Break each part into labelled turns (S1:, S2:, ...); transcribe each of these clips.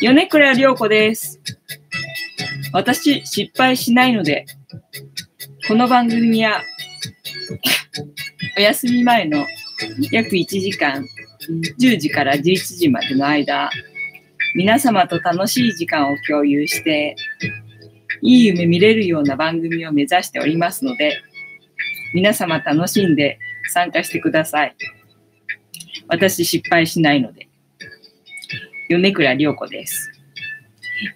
S1: 米倉涼子です。私、失敗しないので、この番組は、お休み前の約1時間、10時から11時までの間、皆様と楽しい時間を共有して、いい夢見れるような番組を目指しておりますので、皆様楽しんで参加してください。私失敗しないので。米倉涼子です。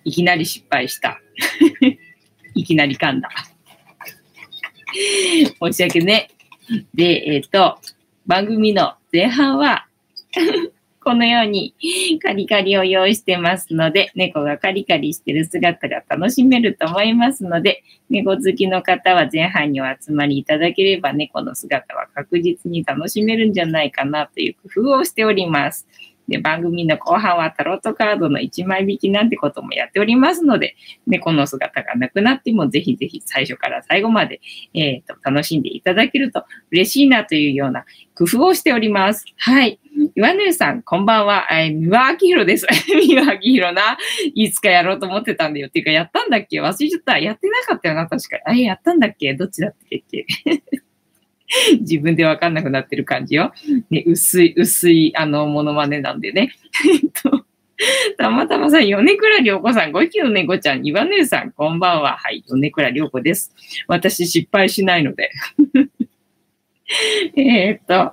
S1: いきなり失敗した。いきなり噛んだ。申し訳ね。で、えっ、と、番組の前半は、このようにカリカリを用意してますので、猫がカリカリしてる姿が楽しめると思いますので、猫好きの方は前半にお集まりいただければ、猫の姿は確実に楽しめるんじゃないかなという工夫をしております。で、番組の後半はタロットカードの1枚引きなんてこともやっておりますので、猫の姿がなくなってもぜひぜひ最初から最後まで、えーと楽しんでいただけると嬉しいなというような工夫をしております。はい。岩根さん、こんばんは。えー、三輪明宏です。三輪明宏な。いつかやろうと思ってたんだよ。っていうか、やったんだっけ？忘れちゃった。やってなかったよな、確かに。あれ、やったんだっけ？どっちだったっけ 自分でわかんなくなってる感じよ。ね、薄い、薄い、あの、モノマネなんでね。えっと、たまたまさん、米倉涼子さん、ごきの猫ちゃん、岩根さん、こんばんは。はい、米倉涼子です。私、失敗しないので。えっと、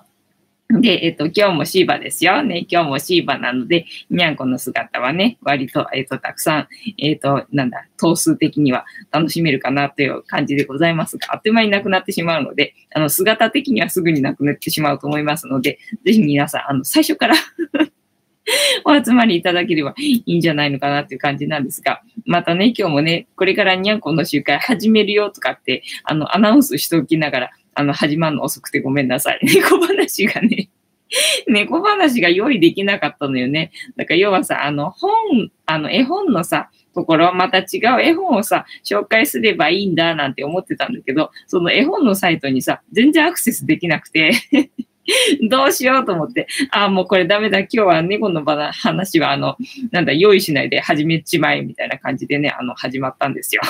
S1: で、えっと、今日もシーバですよ。ね、今日もシーバなので、にゃんこの姿はね、割と、えっと、たくさん、えっと、なんだ、頭数的には楽しめるかなという感じでございますが、あっという間になくなってしまうので、あの、姿的にはすぐになくなってしまうと思いますので、ぜひ皆さん、あの、最初から お集まりいただければいいんじゃないのかなっていう感じなんですが、またね、今日もね、これからにゃんこの集会始めるよとかって、あの、アナウンスしておきながら、あの、始まるの遅くてごめんなさい。猫話がね、猫話が用意できなかったのよね。だから要はさ、あの、本、あの、絵本のさ、ところ、また違う絵本をさ、紹介すればいいんだなんて思ってたんだけど、その絵本のサイトにさ、全然アクセスできなくて、どうしようと思って、ああ、もうこれダメだ、今日は猫の場の話は、あの、なんだ、用意しないで始めちまえ、みたいな感じでね、あの、始まったんですよ。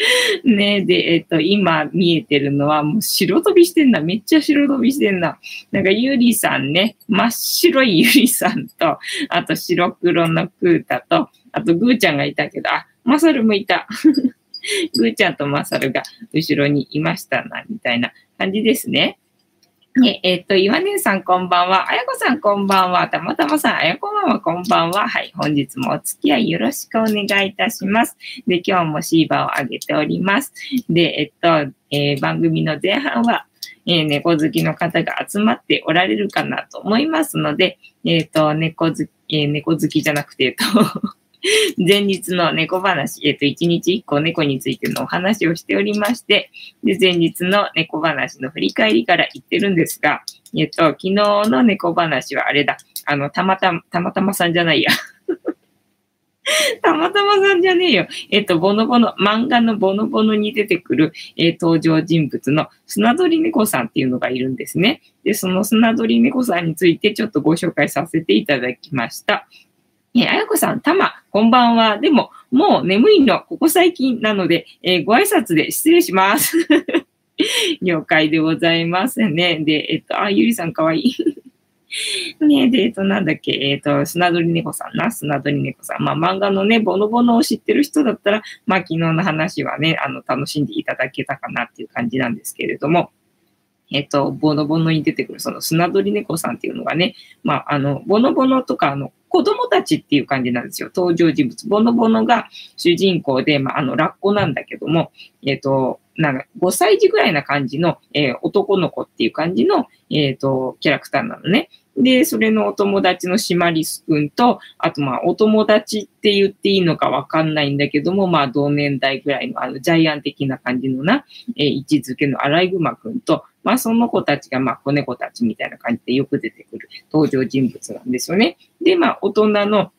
S1: ねで、えっ、と、今見えてるのはもう白飛びしてんな。めっちゃ白飛びしてんな。なんかゆりさんね、真っ白いゆりさんと、あと白黒のクータと、あとぐーちゃんがいたけど、あ、まさるもいた。ぐーちゃんとまさるが後ろにいましたな、みたいな感じですね。ね、えっ、と、岩根さんこんばんは。あやこさんこんばんは。たまたまさん、あやこママこんばんは。はい、本日もお付き合いよろしくお願いいたします。で、今日もシーバーをあげております。で、えっと、えー番組の前半は、えー猫好きの方が集まっておられるかなと思いますので、えっ、と、猫好き、え猫好きじゃなくて、えっと、前日の猫話、えっ、と、一日一個猫についてのお話をしておりまして、で、前日の猫話の振り返りから言ってるんですが、えっ、と、昨日の猫話はあれだ、あの、たまたま、たまたまさんじゃないや。たまたまさんじゃねえよ。えっ、と、ボノボノ、漫画のボノボノに出てくる、えー登場人物の砂鳥猫さんっていうのがいるんですね。で、その砂鳥猫さんについてちょっとご紹介させていただきました。えーあやこさん、たま、こんばんは。でも、もう眠いの、ここ最近なので、えーご挨拶で失礼します。了解でございますね。で、えっ、と、あ、ゆりさんかわいい。ねで、えっと、なんだっけ、えっと、砂鳥猫さんな、砂鳥猫さん。まあ、漫画のね、ボノボノを知ってる人だったら、まあ、昨日の話はね、あの、楽しんでいただけたかなっていう感じなんですけれども、えっと、ボノボノに出てくるその砂鳥猫さんっていうのがね、まあ、あの、ボノボノとか、あの、子供たちっていう感じなんですよ。登場人物。ボノボノが主人公で、まあ、あの、ラッコなんだけども、えっと、なんか5歳児ぐらいな感じの、えー男の子っていう感じの、えっ、と、キャラクターなのね。で、それのお友達のシマリスくんと、あとまあ、お友達って言っていいのかわかんないんだけども、まあ、同年代ぐらいの、あの、ジャイアン的な感じのな、えー位置づけのアライグマくんと、まあ、その子たちが、まあ、子猫たちみたいな感じでよく出てくる登場人物なんですよね。で、まあ、大人の、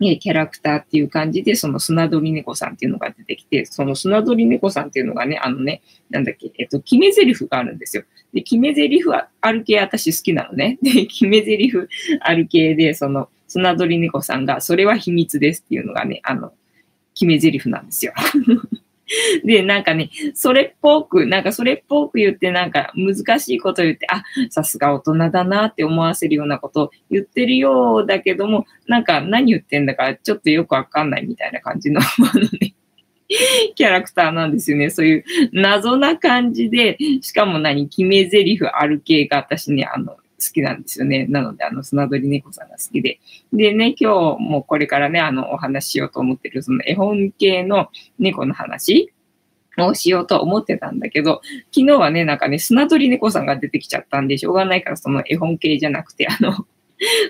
S1: キャラクターっていう感じで、その砂鳥猫さんっていうのが出てきて、その砂鳥猫さんっていうのがね、あのね、なんだっけ、えっと、決め台詞があるんですよ。で、決め台詞はある系私好きなのね。で、決め台詞ある系で、その、砂鳥猫さんが、それは秘密ですっていうのがね、あの、決め台詞なんですよ。で、なんかね、それっぽく、なんかそれっぽく言って、なんか難しいこと言って、あ、さすが大人だなって思わせるようなことを言ってるようだけども、なんか何言ってんだかちょっとよくわかんないみたいな感じの、あのね、キャラクターなんですよね。そういう謎な感じで、しかも何、決め台詞ある系が私ね、あの、好きなんですよね。なので、あの、砂鳥猫さんが好きで。でね、今日もこれからね、あの、お話ししようと思ってる、その絵本系の猫の話をしようと思ってたんだけど、昨日はね、なんかね、砂鳥猫さんが出てきちゃったんで、しょうがないから、その絵本系じゃなくて、あの、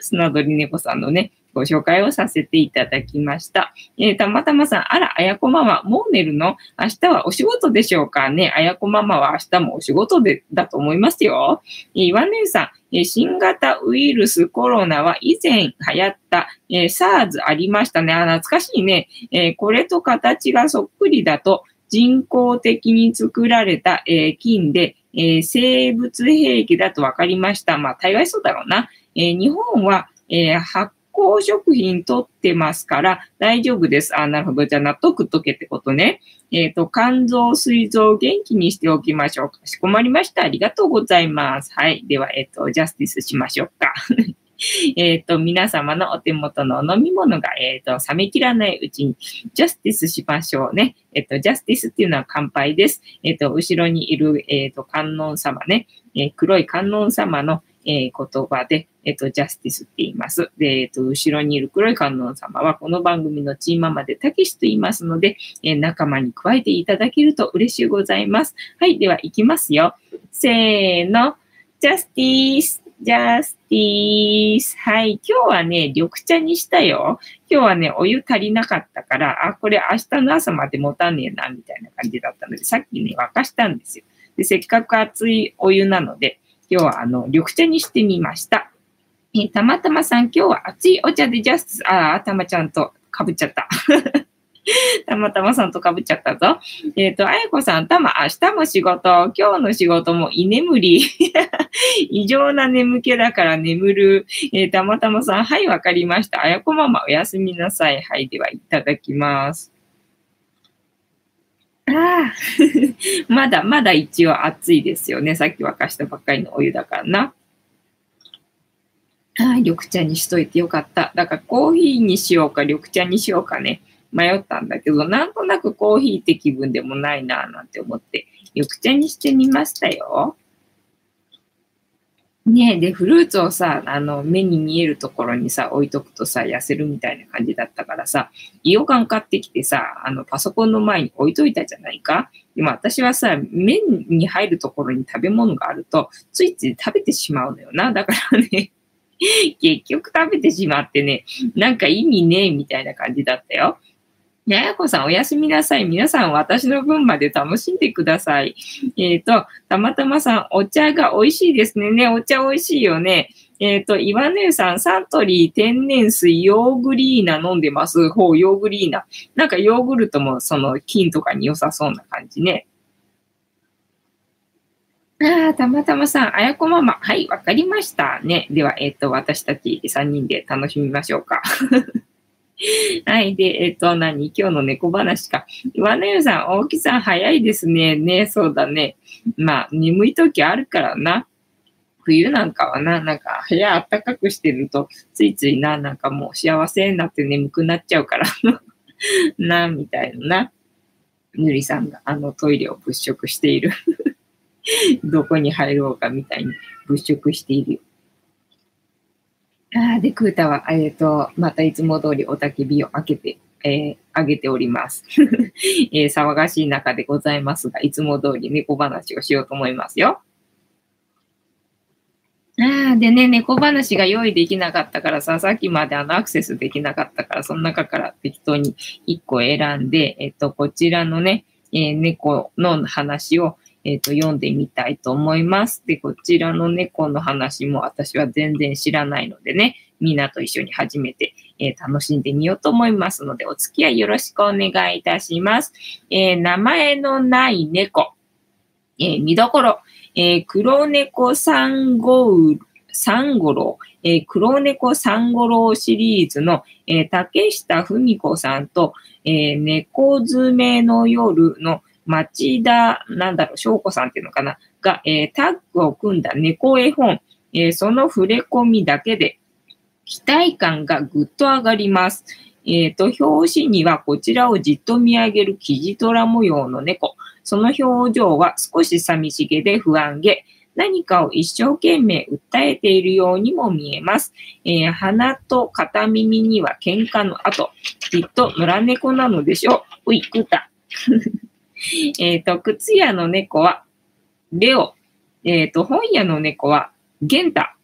S1: 砂鳥猫さんのね、ご紹介をさせていただきました。えー、たまたまさん、あら、あやこママ、もう寝るの？明日はお仕事でしょうか？ね。あやこママは明日もお仕事で、だと思いますよ。えー、岩根さん、えー、新型ウイルスコロナは以前流行った、えー、SARS ありましたね。あ、懐かしいね。えー、これと形がそっくりだと、人工的に作られた、えー、菌で、え、生物兵器だと分かりました。まあ、大概そうだろうな。え、日本は、えー、発酵食品取ってますから大丈夫です。あ、なるほど。じゃあ納得っとけってことね。えっ、ー、と、肝臓、膵臓元気にしておきましょう。かしこまりました。ありがとうございます。はい。では、えっ、ー、と、ジャスティスしましょうか。えっと、皆様のお手元の飲み物が、えっ、ー、と、冷め切らないうちに、ジャスティスしましょうね。えっ、と、ジャスティスっていうのは乾杯です。えっ、と、後ろにいる、えっ、と、観音様ね。え黒い観音様の、え言葉で、えっ、と、ジャスティスって言います。で、えっ、と、後ろにいる黒い観音様は、この番組のチーママでたけしと言いますので、え仲間に加えていただけると嬉しいございます。はい、では、いきますよ。せーの。ジャスティスジャスティス。はい。今日はね、緑茶にしたよ。今日はね、お湯足りなかったから、あ、これ明日の朝まで持たねえな、みたいな感じだったので、さっきね、沸かしたんですよ。で、せっかく熱いお湯なので、今日はあの、緑茶にしてみました。えたまたまさん、今日は熱いお茶でジャスティス。ああ、たまちゃんとかぶっちゃった。たまたまさんとかぶっちゃったぞ。えっ、ー、と、あやこさん、たま、明日も仕事、今日の仕事も居眠り。異常な眠気だから眠る。えー、たまたまさん、はい、わかりました。あやこママ、おやすみなさい。はい、では、いただきます。ああ、まだ、まだ一応暑いですよね。さっき沸かしたばっかりのお湯だからな。ああ、緑茶にしといてよかった。だからコーヒーにしようか、緑茶にしようかね。迷ったんだけど、なんとなくコーヒーって気分でもないなぁなんて思って、緑茶にしてみましたよ。ねえ、で、フルーツをさ、あの、目に見えるところにさ、置いとくとさ、痩せるみたいな感じだったからさ、イオカン買ってきてさ、あの、パソコンの前に置いといたじゃないか。でも私はさ、目に入るところに食べ物があると、ついつい食べてしまうのよな。だからね、結局食べてしまってね、なんか意味ねえみたいな感じだったよ。ややこさん、おやすみなさい。皆さん、私の分まで楽しんでください。えっ、ー、と、たまたまさん、お茶が美味しいですね。ね、お茶美味しいよね。えっ、ー、と、岩根さん、サントリー天然水ヨーグリーナ飲んでます。ほう、ヨーグリーナ。なんかヨーグルトもその菌とかに良さそうな感じね。ああ、たまたまさん、あやこママ。はい、わかりました。ね。では、えっ、ー、と、私たち3人で楽しみましょうか。はい。で、えっ、と、何？今日の猫話か。岩根湯さん、大木さん早いですね。ね、そうだね。まあ、眠い時あるからな。冬なんかはな、なんか部屋あったかくしてると、ついついな、なんかもう幸せになって眠くなっちゃうから な、みたいな。ぬりさんがあのトイレを物色している どこに入ろうかみたいに物色しているよ。あで、クータは、えっ、ー、と、またいつも通りおたけびを開けて、えー、あげております、えー、騒がしい中でございますが、いつも通り猫話をしようと思いますよ。ああ、でね、猫話が用意できなかったからさ、さっきまであのアクセスできなかったから、その中から適当に1個選んで、えっと、こちらのね、えー、猫の話を、えっ、ー、と、読んでみたいと思います。で、こちらの猫の話も私は全然知らないのでね、みんなと一緒に初めて、えー、楽しんでみようと思いますので、お付き合いよろしくお願いいたします。えー、名前のない猫。え見どころ。え黒猫サンゴウル、三五郎、えー、黒猫三五郎シリーズの、えー、竹下文子さんと、えー、猫詰めの夜の町田、なんだろう、翔子さんっていうのかな、が、えー、タッグを組んだ猫絵本、えー、その触れ込みだけで、期待感がぐっと上がります。えっ、ー、と、表紙にはこちらをじっと見上げるキジトラ模様の猫。その表情は少し寂しげで不安げ。何かを一生懸命訴えているようにも見えます。えー、鼻と片耳には喧嘩の跡。きっと野良猫なのでしょう。うい、くた。えっと、靴屋の猫は、レオ。えっ、ー、と、本屋の猫は、ゲンタ。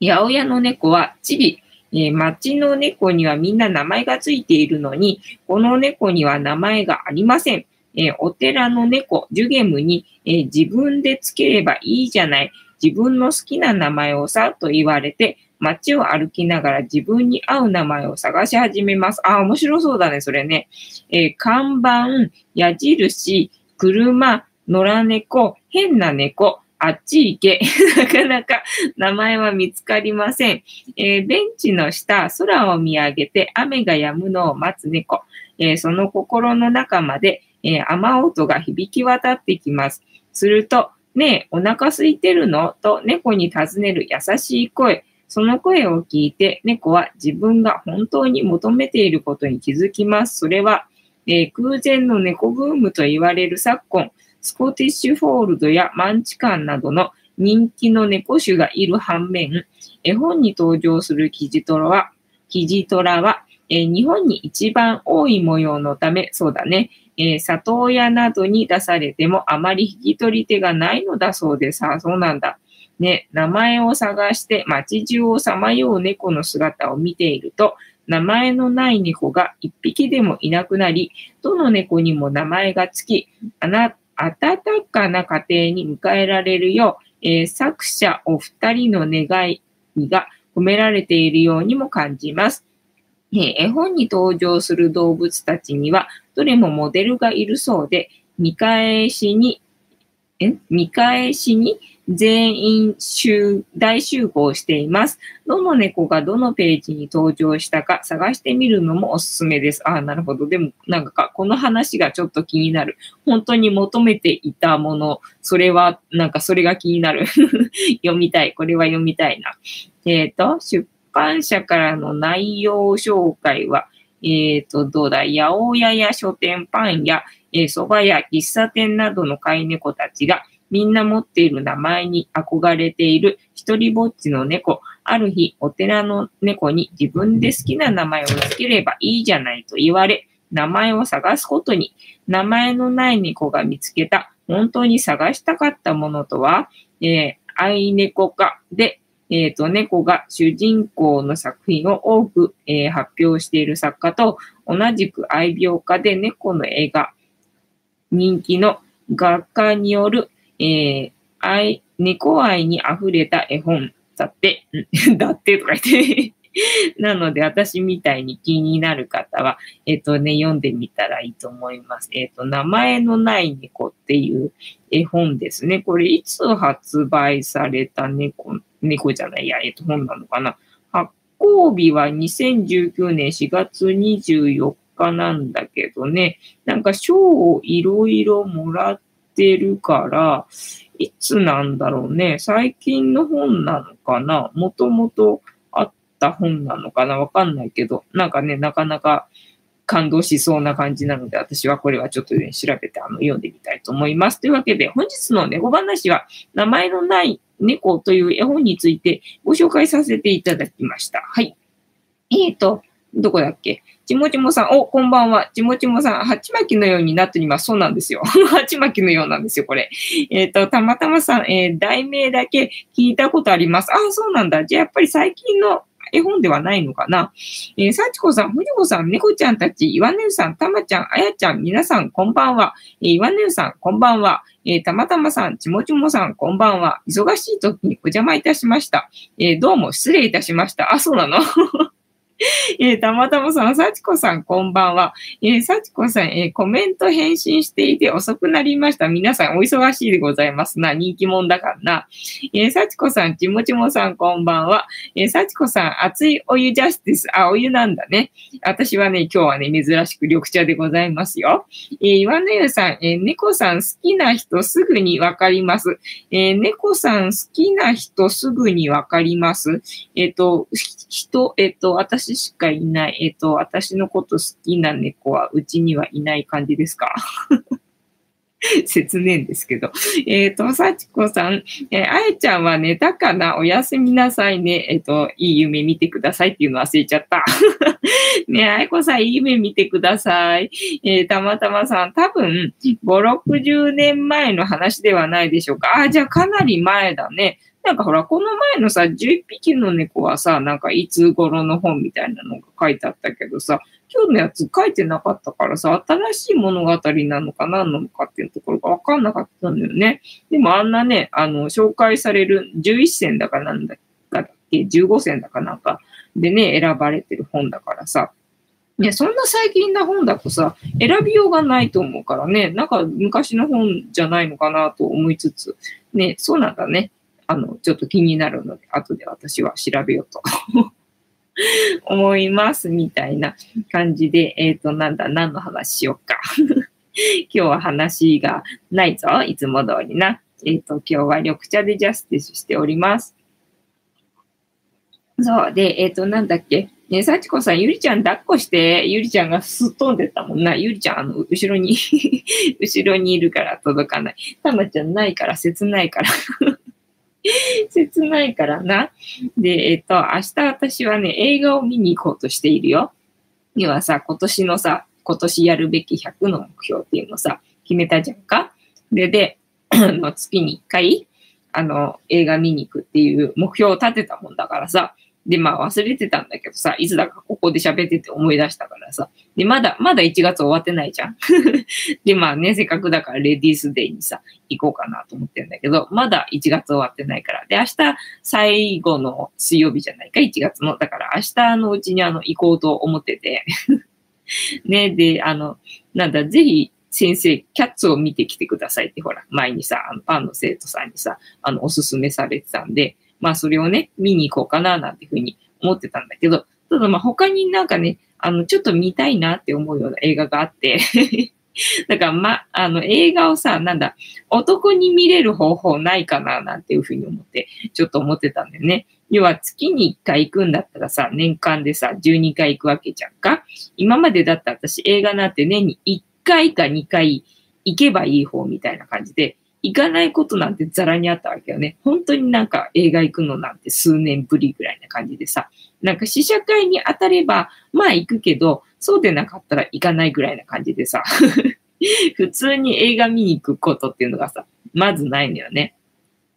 S1: 八百屋の猫は、チビ。えー、町の猫にはみんな名前がついているのに、この猫には名前がありません。えー、お寺の猫、ジュゲムに、えー、自分でつければいいじゃない。自分の好きな名前をさ、と言われて、街を歩きながら自分に合う名前を探し始めます。あ、面白そうだね、それね。えー、看板、矢印、車、野良猫、変な猫、あっち行け。なかなか名前は見つかりません。えー、ベンチの下、空を見上げて雨が止むのを待つ猫。えー、その心の中まで、えー、雨音が響き渡ってきます。すると、ねえ、お腹空いてるの？と猫に尋ねる優しい声。その声を聞いて、猫は自分が本当に求めていることに気づきます。それは、えー、空前の猫ブームと言われる昨今、スコティッシュフォールドやマンチカンなどの人気の猫種がいる反面、絵本に登場するキジトラは、キジトラは、えー、日本に一番多い模様のため、そうだね、えー、里親などに出されてもあまり引き取り手がないのだそうです。あ、そうなんだ。ね、名前を探して街中をさまよう猫の姿を見ていると、名前のない猫が一匹でもいなくなり、どの猫にも名前がつき、あな温かな家庭に迎えられるよう、えー、作者お二人の願いが込められているようにも感じます。絵本に登場する動物たちには、どれもモデルがいるそうで、見返しに、え見返しに全員集、大集合しています。どの猫がどのページに登場したか探してみるのもおすすめです。ああ、なるほど。でも、なんか、この話がちょっと気になる。本当に求めていたもの、それは、なんかそれが気になる。読みたい。これは読みたいな。えっ、ー、と、出版社からの内容紹介は、えっ、ー、と、どうだ、八百屋や書店、パン屋、えー、蕎麦屋、喫茶店などの飼い猫たちが、みんな持っている名前に憧れている一人ぼっちの猫。ある日、お寺の猫に自分で好きな名前を付ければいいじゃないと言われ、名前を探すことに、名前のない猫が見つけた、本当に探したかったものとは、えー、愛猫家で、えっ、ー、と、猫が主人公の作品を多く、えー、発表している作家と、同じく愛病家で猫の絵が人気の画家によるえー、愛、猫愛に溢れた絵本だって、だってとか言って なので、私みたいに気になる方は、えっ、ー、とね、読んでみたらいいと思います。えっ、ー、と、名前のない猫っていう絵本ですね。これ、いつ発売された猫、猫じゃないや、えっ、ー、と、本なのかな。発行日は2019年4月24日なんだけどね、なんか賞をいろいろもらってってるから、いつなんだろうね。最近の本なのかな？もともとあった本なのかな？わかんないけど、なんかね、なかなか感動しそうな感じなので、私はこれはちょっとね、調べてあの読んでみたいと思います。というわけで、本日の猫話は、名前のない猫という絵本についてご紹介させていただきました。はい。えっ、ー、と、どこだっけ？ちもちもさん、お、こんばんは。ちもちもさん、鉢巻きのようになっております。そうなんですよ。鉢巻きのようなんですよ、これ。えっ、ー、と、たまたまさん、えー、題名だけ聞いたことあります。あ、そうなんだ。じゃあ、やっぱり最近の絵本ではないのかな。えー、さちこさん、ふじこさん、猫ちゃんたち、いわねうさん、たまちゃん、あやちゃん、皆さん、こんばんは。えー、いわねうさん、こんばんは。えー、たまたまさん、ちもちもさん、こんばんは。忙しい時にお邪魔いたしました。えー、どうも失礼いたしました。あ、そうなの？えー、たまたまさん、幸子さん、こんばんは。えー、幸子さん、えー、コメント返信していて遅くなりました。皆さん、お忙しいでございますな。人気者だからな。えー、幸子さん、ちもちもさん、こんばんは。えー、幸子さん、熱いお湯ジャスティス。あ、お湯なんだね。私はね、今日はね、珍しく緑茶でございますよ。えー、岩根湯さん、えー、猫さん好きな人すぐにわかります。えー、猫さん好きな人すぐにわかります。えっ、ー、と、人、えっ、ー、と、私私しかいない。えっ、ー、と、私のこと好きな猫はうちにはいない感じですか？説明ですけど。えっ、ー、と、幸子さん、えー、あえちゃんは寝たかな？おやすみなさいね。えっ、ー、と、いい夢見てくださいっていうの忘れちゃった。ねあえこさん、いい夢見てください。えー、たまたまさん、多分、5、60年前の話ではないでしょうか？あ、じゃあかなり前だね。なんかほら、この前のさ、11匹の猫はさ、なんかいつ頃の本みたいなのが書いてあったけどさ、今日のやつ書いてなかったからさ、新しい物語なのか何なのかっていうところがわかんなかったんだよね。でもあんなね、あの、紹介される11選だかなんだっけ、15選だかなんかでね、選ばれてる本だからさ、ね、そんな最近な本だとさ、選びようがないと思うからね、なんか昔の本じゃないのかなと思いつつ、ね、そうなんだね。あの、ちょっと気になるので、後で私は調べようと 思いますみたいな感じで、えっ、ー、と、なんだ、何の話しようか。今日は話がないぞ、いつも通りな。えっ、ー、と、今日は緑茶でジャスティスしております。そう。で、えっ、ー、と、なんだっけ。ね幸子さん、ゆりちゃん抱っこして、ゆりちゃんがすっ飛んでたもんな。ゆりちゃん、あの、後ろに 後ろにいるから届かない。たまちゃんないから、切ないから 切ないからな。で、えっと、明日私はね、映画を見に行こうとしているよ。にはさ、今年のさ、今年やるべき100の目標っていうのをさ、決めたじゃんか。で、で、月に1回、あの、映画見に行くっていう目標を立てたもんだからさ、で、まあ忘れてたんだけどさ、いつだかここで喋ってて思い出したからさ。で、まだ、まだ1月終わってないじゃん。で、まあね、せっかくだからレディースデーにさ、行こうかなと思ってるんだけど、まだ1月終わってないから。で、明日最後の水曜日じゃないか、1月の。だから明日のうちにあの、行こうと思ってて。ね、で、あの、なんだ、ぜひ、先生、キャッツを見てきてくださいって、ほら、前にさ、あのパンの生徒さんにさ、あの、おすすめされてたんで、まあそれをね、見に行こうかななんていうふうに思ってたんだけど、ただまあ他になんかね、あの、ちょっと見たいなって思うような映画があって だからま、あの映画をさ、なんだ、男に見れる方法ないかななんていうふうに思って、ちょっと思ってたんだよね。要は月に1回行くんだったらさ、年間でさ、12回行くわけじゃんか。今までだったら私映画なんて年に1回か2回行けばいい方みたいな感じで、行かないことなんてザラにあったわけよね。本当になんか映画行くのなんて数年ぶりぐらいな感じでさ、なんか試写会に当たれば、まあ行くけど、そうでなかったら行かないぐらいな感じでさ、普通に映画見に行くことっていうのがさ、まずないのよね。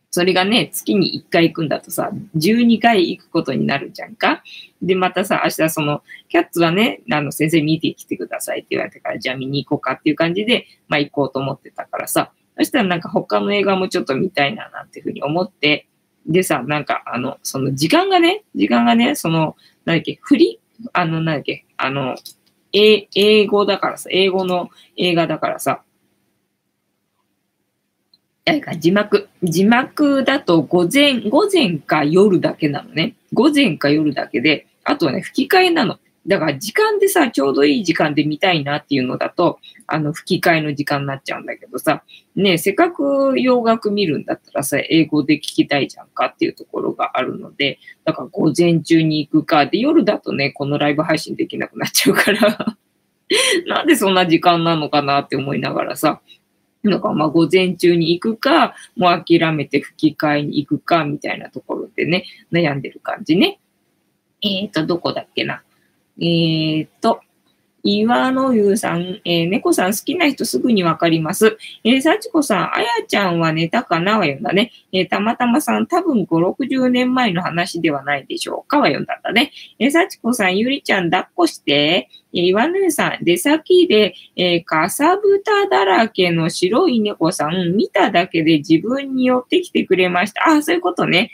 S1: それがね、月に1回行くんだとさ、12回行くことになるじゃんか。で、またさ、明日その、キャッツはね、あの、先生見てきてくださいって言われたから、じゃあ見に行こうかっていう感じで、まあ行こうと思ってたからさ、そしたらなんか他の映画もちょっと見たいななんていうふうに思って、でさ、なんかあの、その時間がね、時間がね、その、なんだっけ、振り、あの、なんだっけ、あの、え、英語だからさ、英語の映画だからさ、なんか字幕、字幕だと午前、午前か夜だけなのね。午前か夜だけで、あとはね、吹き替えなの。だから時間でさ、ちょうどいい時間で見たいなっていうのだと、あの、吹き替えの時間になっちゃうんだけどさ、ねせっかく洋楽見るんだったらさ、英語で聞きたいじゃんかっていうところがあるので、だから午前中に行くか、で、夜だとね、このライブ配信できなくなっちゃうから なんでそんな時間なのかなって思いながらさ、だかまあ午前中に行くか、もう諦めて吹き替えに行くか、みたいなところでね、悩んでる感じね。えっ、ー、と、どこだっけな。えー、っと、岩野優さん、えー、猫さん好きな人すぐにわかります。えー、幸子さん、あやちゃんは寝たかなは読んだね。えー、たまたまさん、多分5、60年前の話ではないでしょうかは読んだんだね。えー、幸子さん、ゆりちゃん抱っこして、えー、岩野優さん、出先で、えー、かさぶただらけの白い猫さん、見ただけで自分に寄ってきてくれました。あ、そういうことね。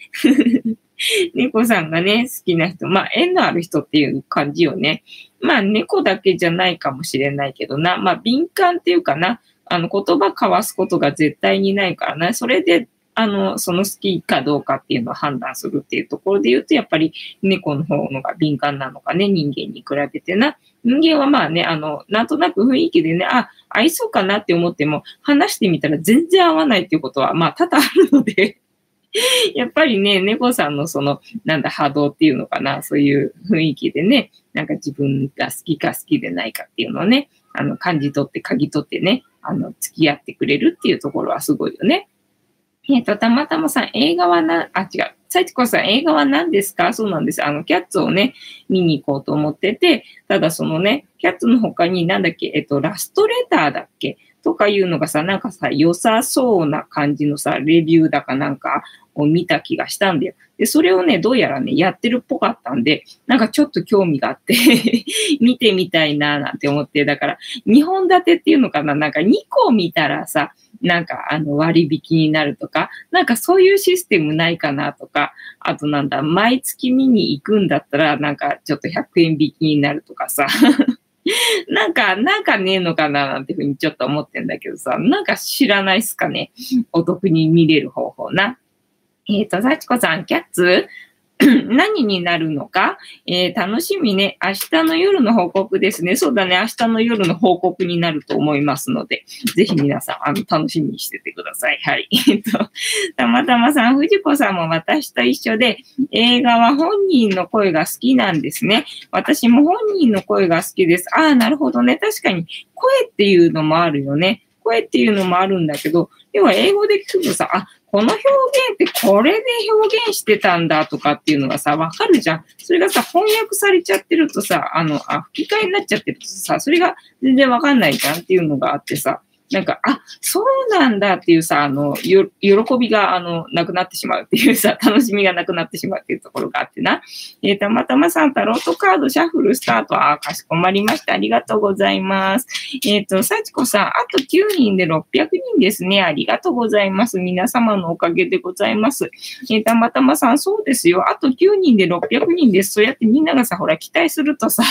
S1: 猫さんがね、好きな人、まあ、縁のある人っていう感じよね。まあ、猫だけじゃないかもしれないけどな。まあ、敏感っていうかな。あの、言葉交わすことが絶対にないからな。それで、あの、その好きかどうかっていうのを判断するっていうところで言うと、やっぱり猫の方のが敏感なのかね、人間に比べてな。人間はまあね、あの、なんとなく雰囲気でね、あ、合いそうかなって思っても、話してみたら全然合わないっていうことは、まあ多々あるので やっぱりね、猫さんのその、なんだ、波動っていうのかな、そういう雰囲気でね、なんか自分が好きか好きでないかっていうのをね、あの、感じ取って、嗅ぎ取ってね、あの、付き合ってくれるっていうところはすごいよね。えっ、ー、と、たまたまさん、映画はな、あ、違う。さちこさん、映画は何ですか？そうなんです。あの、キャッツをね、見に行こうと思ってて、ただそのね、キャッツの他になんだっけ、えっと、ラストレターだっけ？とかいうのがさ、なんかさ、良さそうな感じのさ、レビューだかなんかを見た気がしたんだよ。で、それをね、どうやらね、やってるっぽかったんで、なんかちょっと興味があって 見てみたいななんて思って、だから、2本立てっていうのかな？なんか2個見たらさ、なんかあの割引になるとか、なんかそういうシステムないかなとか、あとなんだ、毎月見に行くんだったら、なんかちょっと100円引きになるとかさ。なんか、なんかねえのかななんてふうにちょっと思ってんだけどさ、なんか知らないっすかね。お得に見れる方法な。えっ、ー、と、幸子さん、キャッツ？何になるのか、えー、楽しみね。明日の夜の報告ですね。そうだね。明日の夜の報告になると思いますので、ぜひ皆さん、あの、楽しみにしててください。はい。えっと、たまたまさん、藤子さんも私と一緒で、映画は本人の声が好きなんですね。私も本人の声が好きです。ああ、なるほどね。確かに、声っていうのもあるよね。声っていうのもあるんだけど、要は英語で聞くとさ、あ、この表現ってこれで表現してたんだとかっていうのがさ、わかるじゃん。それがさ、翻訳されちゃってるとさ、あの、あ、吹き替えになっちゃってるとさ、それが全然わかんないじゃんっていうのがあってさ、なんか、あ、そうなんだっていうさ、あの、喜びが、あの、なくなってしまうっていうさ、楽しみがなくなってしまうっていうところがあってな。えー、たまたまさん、タロットカード、シャッフル、スタート、あ、かしこまりました。ありがとうございます。えっ、ー、と、幸子さん、あと9人で600人ですね。ありがとうございます。皆様のおかげでございます。えー、たまたまさん、そうですよ。あと9人で600人です。そうやってみんながさ、ほら、期待するとさ、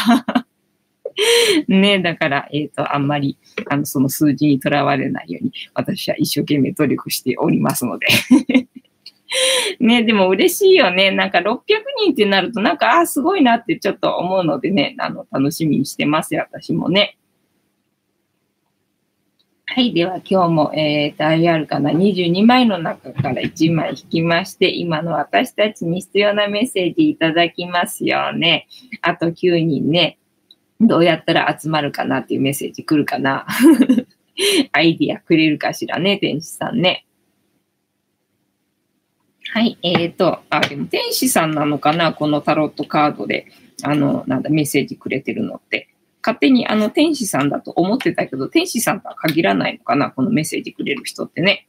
S1: ね、だから、えっ、ー、と、あんまり、あの、その数字にとらわれないように、私は一生懸命努力しておりますので。ね、でも嬉しいよね。なんか600人ってなると、なんか、ああ、すごいなってちょっと思うのでね、あの、楽しみにしてますよ、私もね。はい。では、今日も、えー、ダイヤルかな、22枚の中から1枚引きまして、今の私たちに必要なメッセージいただきますよね。あと9人ね。どうやったら集まるかなっていうメッセージ来るかな アイディアくれるかしらね、天使さんね。はい、えーと、あ、でも天使さんなのかなこのタロットカードで、あの、なんだ、メッセージくれてるのって。勝手にあの天使さんだと思ってたけど、天使さんとは限らないのかなこのメッセージくれる人ってね。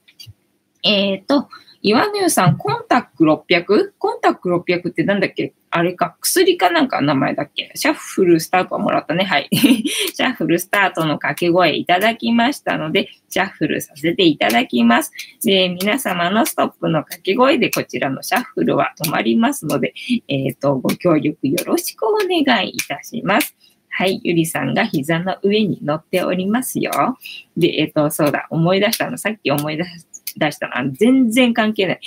S1: えーと、岩根さん、コンタック 600? コンタック600ってなんだっけ？あれか、薬かなんか名前だっけ？シャッフルスタートはもらったね。はい。シャッフルスタートの掛け声いただきましたので、シャッフルさせていただきます。で、皆様のストップの掛け声でこちらのシャッフルは止まりますので、えっ、ー、と、ご協力よろしくお願いいたします。はい、ゆりさんが膝の上に乗っておりますよ。で、えっ、ー、と、そうだ、思い出したの、さっき思い出した出したの。全然関係ない。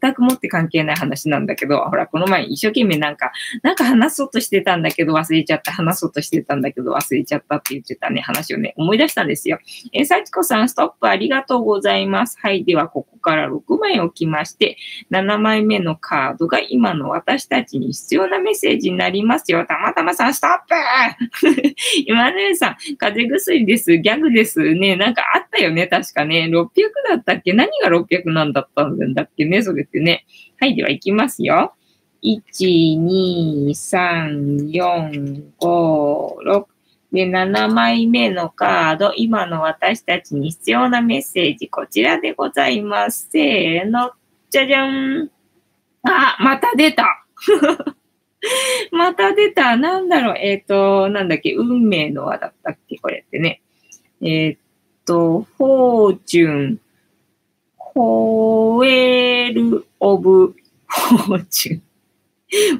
S1: 全くもって関係ない話なんだけど、ほら、この前一生懸命なんか、なんか話そうとしてたんだけど忘れちゃった。話そうとしてたんだけど忘れちゃったって言ってたね、話をね、思い出したんですよ。えー、幸子さん、ストップありがとうございます。はい。では、ここから6枚置きまして、7枚目のカードが今の私たちに必要なメッセージになりますよ。たまたまさん、ストップ 今ねさん、風邪薬です。ギャグですね。なんかあったよね、確かね。600だったっけ？何が600なんだったんだっけね、それってね。はい、では行きますよ。1、2、3、4、5、6。で、7枚目のカード、今の私たちに必要なメッセージ、こちらでございます。せーの、じゃじゃん。あ、また出た また出た。なんだろう。えっ、ー、と、なんだっけ。運命の輪だったっけこれってね。えっ、ー、と、フォーチュン、ホエール・オブ・フォーチュン。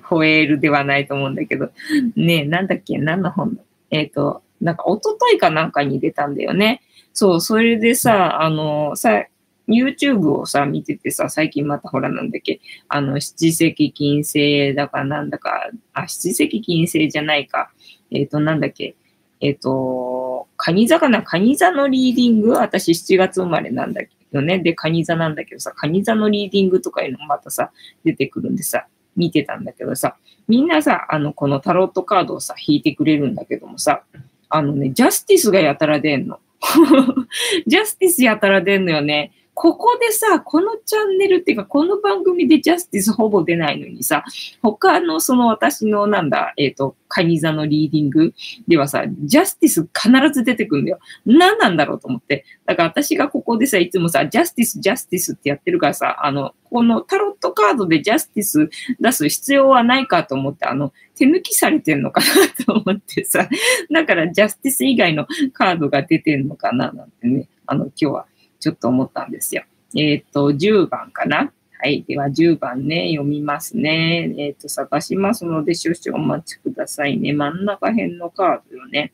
S1: ホエールではないと思うんだけど。ねなんだっけ？何の本だ？えっ、ー、と、なんか一昨日かなんかに出たんだよね。そう、それでさ、あの、さ、YouTube をさ、見ててさ、最近またほらなんだっけ、あの、七石金星だかなんだか、あ、七石金星じゃないか。えっ、ー、と、なんだっけ、えっ、ー、と、カニ座かな？カニ座のリーディング？私7月生まれなんだっけ？よね。で、カニ座なんだけどさ、カニ座のリーディングとかいうのもまたさ、出てくるんでさ、見てたんだけどさ、みんなさ、あの、このタロットカードをさ、引いてくれるんだけどもさ、あのね、ジャスティスがやたら出んの。ジャスティスやたら出んのよね。ここでさ、このチャンネルっていうか、この番組でジャスティスほぼ出ないのにさ、他のその私のなんだ、えっ、ー、と、カニ座のリーディングではさ、ジャスティス必ず出てくるんだよ。何なんだろうと思って。だから私がここでさ、いつもさ、ジャスティス、ジャスティスってやってるからさ、あの、このタロットカードでジャスティス出す必要はないかと思って、あの、手抜きされてんのかなと思ってさ、だからジャスティス以外のカードが出てんのかななんてね、あの、今日はちょっと思ったんですよ。えっ、ー、と、10番かな？はい。では、10番ね、読みますね。えっ、ー、と、探しますので、少々お待ちくださいね。真ん中辺のカードよね。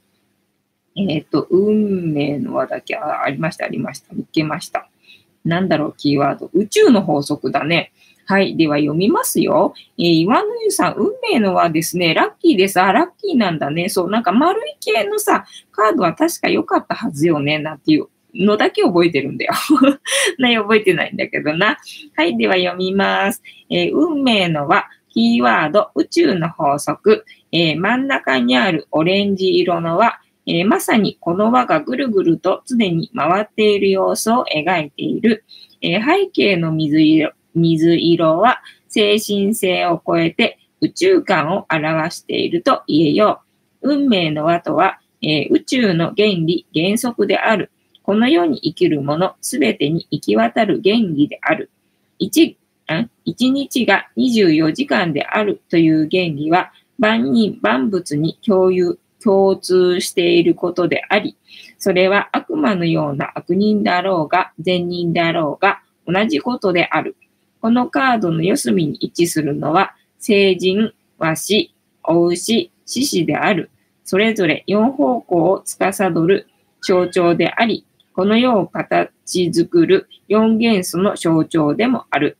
S1: えっ、ー、と、運命の輪だけ、あ、ありました、ありました。見つけました。なんだろう、キーワード。宇宙の法則だね。はい。では読みますよ。えー、岩の湯さん、運命のはですね、ラッキーです。あ、ラッキーなんだね。そう、なんか丸い系のさ、カードは確か良かったはずよね、なんていうのだけ覚えてるんだよ。ね、覚えてないんだけどな。はい、では読みます。えー、運命のは、キーワード、宇宙の法則、えー、真ん中にあるオレンジ色の輪、えー、まさにこの輪がぐるぐると常に回っている様子を描いている。え背景の水色水色は精神性を超えて宇宙観を表していると言えよう。運命の輪とは、え宇宙の原理、原則である。この世に生きるものすべてに行き渡る原理である。一一日が24時間であるという原理は万人万物に共有、共通していることであり、それは悪魔のような悪人であろうが善人であろうが同じことである。このカードの四隅に位置するのは、成人、和紙、お牛、獅子である。それぞれ四方向を司る象徴であり、この世を形作る四元素の象徴でもある。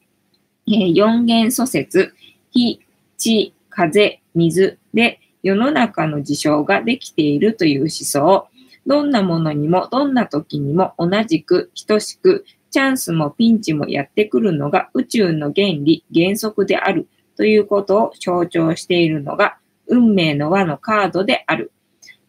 S1: 四元素説、火、地、風、水で世の中の事象ができているという思想。どんなものにもどんな時にも同じく等しくチャンスもピンチもやってくるのが宇宙の原理、原則であるということを象徴しているのが運命の輪のカードである。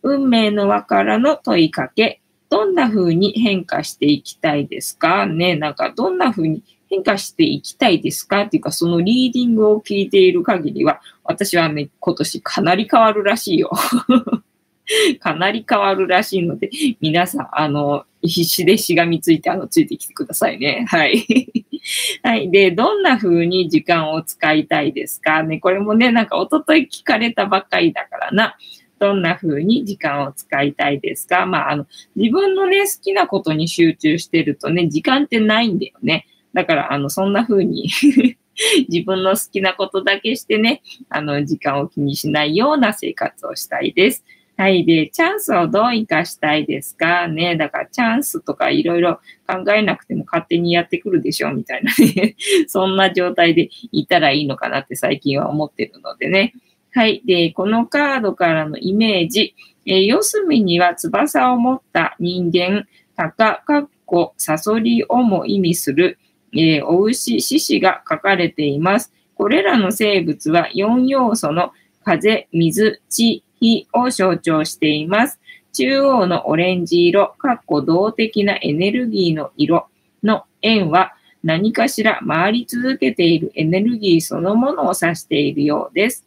S1: 運命の輪からの問いかけ、どんな風に変化していきたいですか？ね、なんかどんな風に変化していきたいですか？っていうか、そのリーディングを聞いている限りは、私はね、今年かなり変わるらしいよ。かなり変わるらしいので、皆さん、あの、必死でしがみついて、あの、ついてきてくださいね。はい。はい。で、どんな風に時間を使いたいですか？ね。これもね、なんか、おととい聞かれたばっかりだからな。どんな風に時間を使いたいですか？まあ、あの、自分のね、好きなことに集中してるとね、時間ってないんだよね。だから、あの、そんな風に 自分の好きなことだけしてね、あの、時間を気にしないような生活をしたいです。はい。で、チャンスをどう活かしたいですか？ね。だからチャンスとかいろいろ考えなくても勝手にやってくるでしょうみたいなね。そんな状態でいたらいいのかなって最近は思ってるのでね。はい。で、このカードからのイメージ。えー、四隅には翼を持った人間、鷹、かっこ、サソリをも意味する、えー、お牛、獅子が書かれています。これらの生物は4要素の風、水、地、火を象徴しています。中央のオレンジ色、かっこ動的なエネルギーの色の円は何かしら回り続けているエネルギーそのものを指しているようです。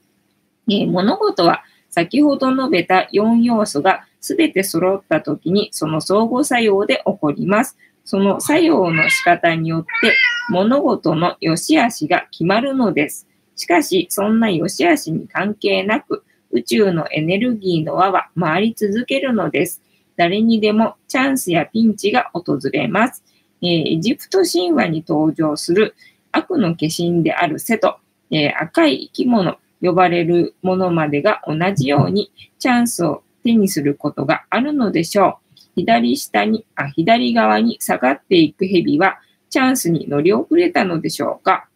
S1: えー、物事は先ほど述べた4要素がすべて揃ったときにその相互作用で起こります。その作用の仕方によって物事の良し悪しが決まるのです。しかし、そんな良し悪しに関係なく、宇宙のエネルギーの輪は回り続けるのです。誰にでもチャンスやピンチが訪れます。えー、エジプト神話に登場する悪の化身であるセト、えー、赤い生き物、呼ばれるものまでが同じようにチャンスを手にすることがあるのでしょう。左下に、あ、左側に下がっていく蛇はチャンスに乗り遅れたのでしょうか。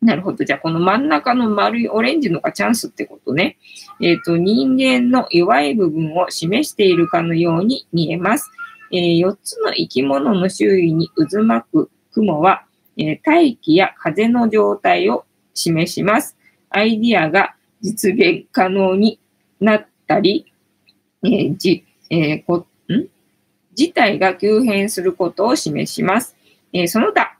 S1: なるほど。じゃあ、この真ん中の丸いオレンジのがチャンスってことね。えっ、ー、と、人間の弱い部分を示しているかのように見えます。えー、4つの生き物の周囲に渦巻く雲は、えー、大気や風の状態を示します。アイディアが実現可能になったり、えー、じ、えー、こ、ん？事態が急変することを示します。えー、その他、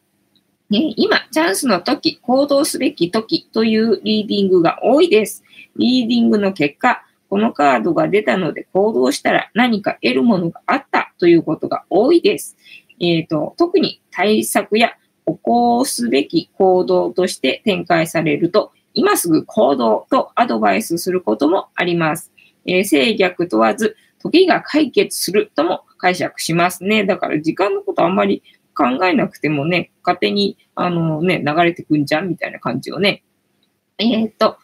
S1: ね、今、チャンスの時、行動すべき時というリーディングが多いです。リーディングの結果、このカードが出たので行動したら何か得るものがあったということが多いです。えっ、ー、と、特に対策や起こすべき行動として展開されると、今すぐ行動とアドバイスすることもあります。えー、制逆問わず、時が解決するとも解釈しますね。だから時間のことあんまり考えなくてもね、勝手に、あのね、流れてくんじゃんみたいな感じをね。えっ、と、